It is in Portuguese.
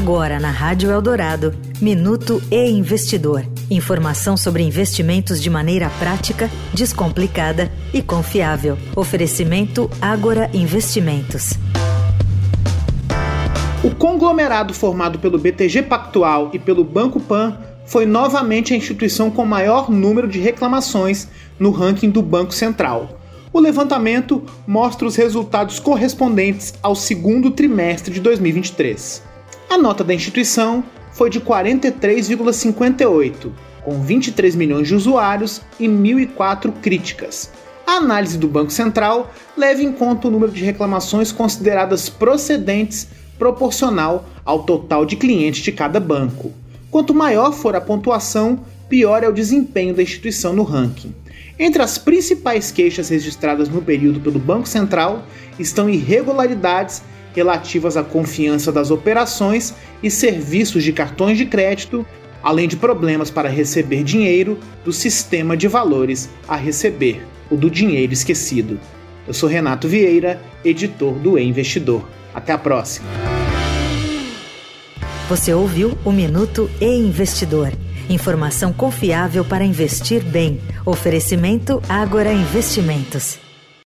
Agora na Rádio Eldorado, Minuto e Investidor. Informação sobre investimentos de maneira prática, descomplicada e confiável. Oferecimento Agora Investimentos. O conglomerado formado pelo BTG Pactual e pelo Banco Pan foi novamente a instituição com maior número de reclamações no ranking do Banco Central. O levantamento mostra os resultados correspondentes ao segundo trimestre de 2023. A nota da instituição foi de 43,58, com 23 milhões de usuários e 1.004 críticas. A análise do Banco Central leva em conta o número de reclamações consideradas procedentes proporcional ao total de clientes de cada banco. Quanto maior for a pontuação, pior é o desempenho da instituição no ranking. Entre as principais queixas registradas no período pelo Banco Central estão irregularidades relativas à confiança das operações e serviços de cartões de crédito, além de problemas para receber dinheiro do sistema de valores a receber, o do dinheiro esquecido. Eu sou Renato Vieira, editor do E-Investidor. Até a próxima. Você ouviu o Minuto e Investidor. Informação confiável para investir bem. Oferecimento Agora Investimentos.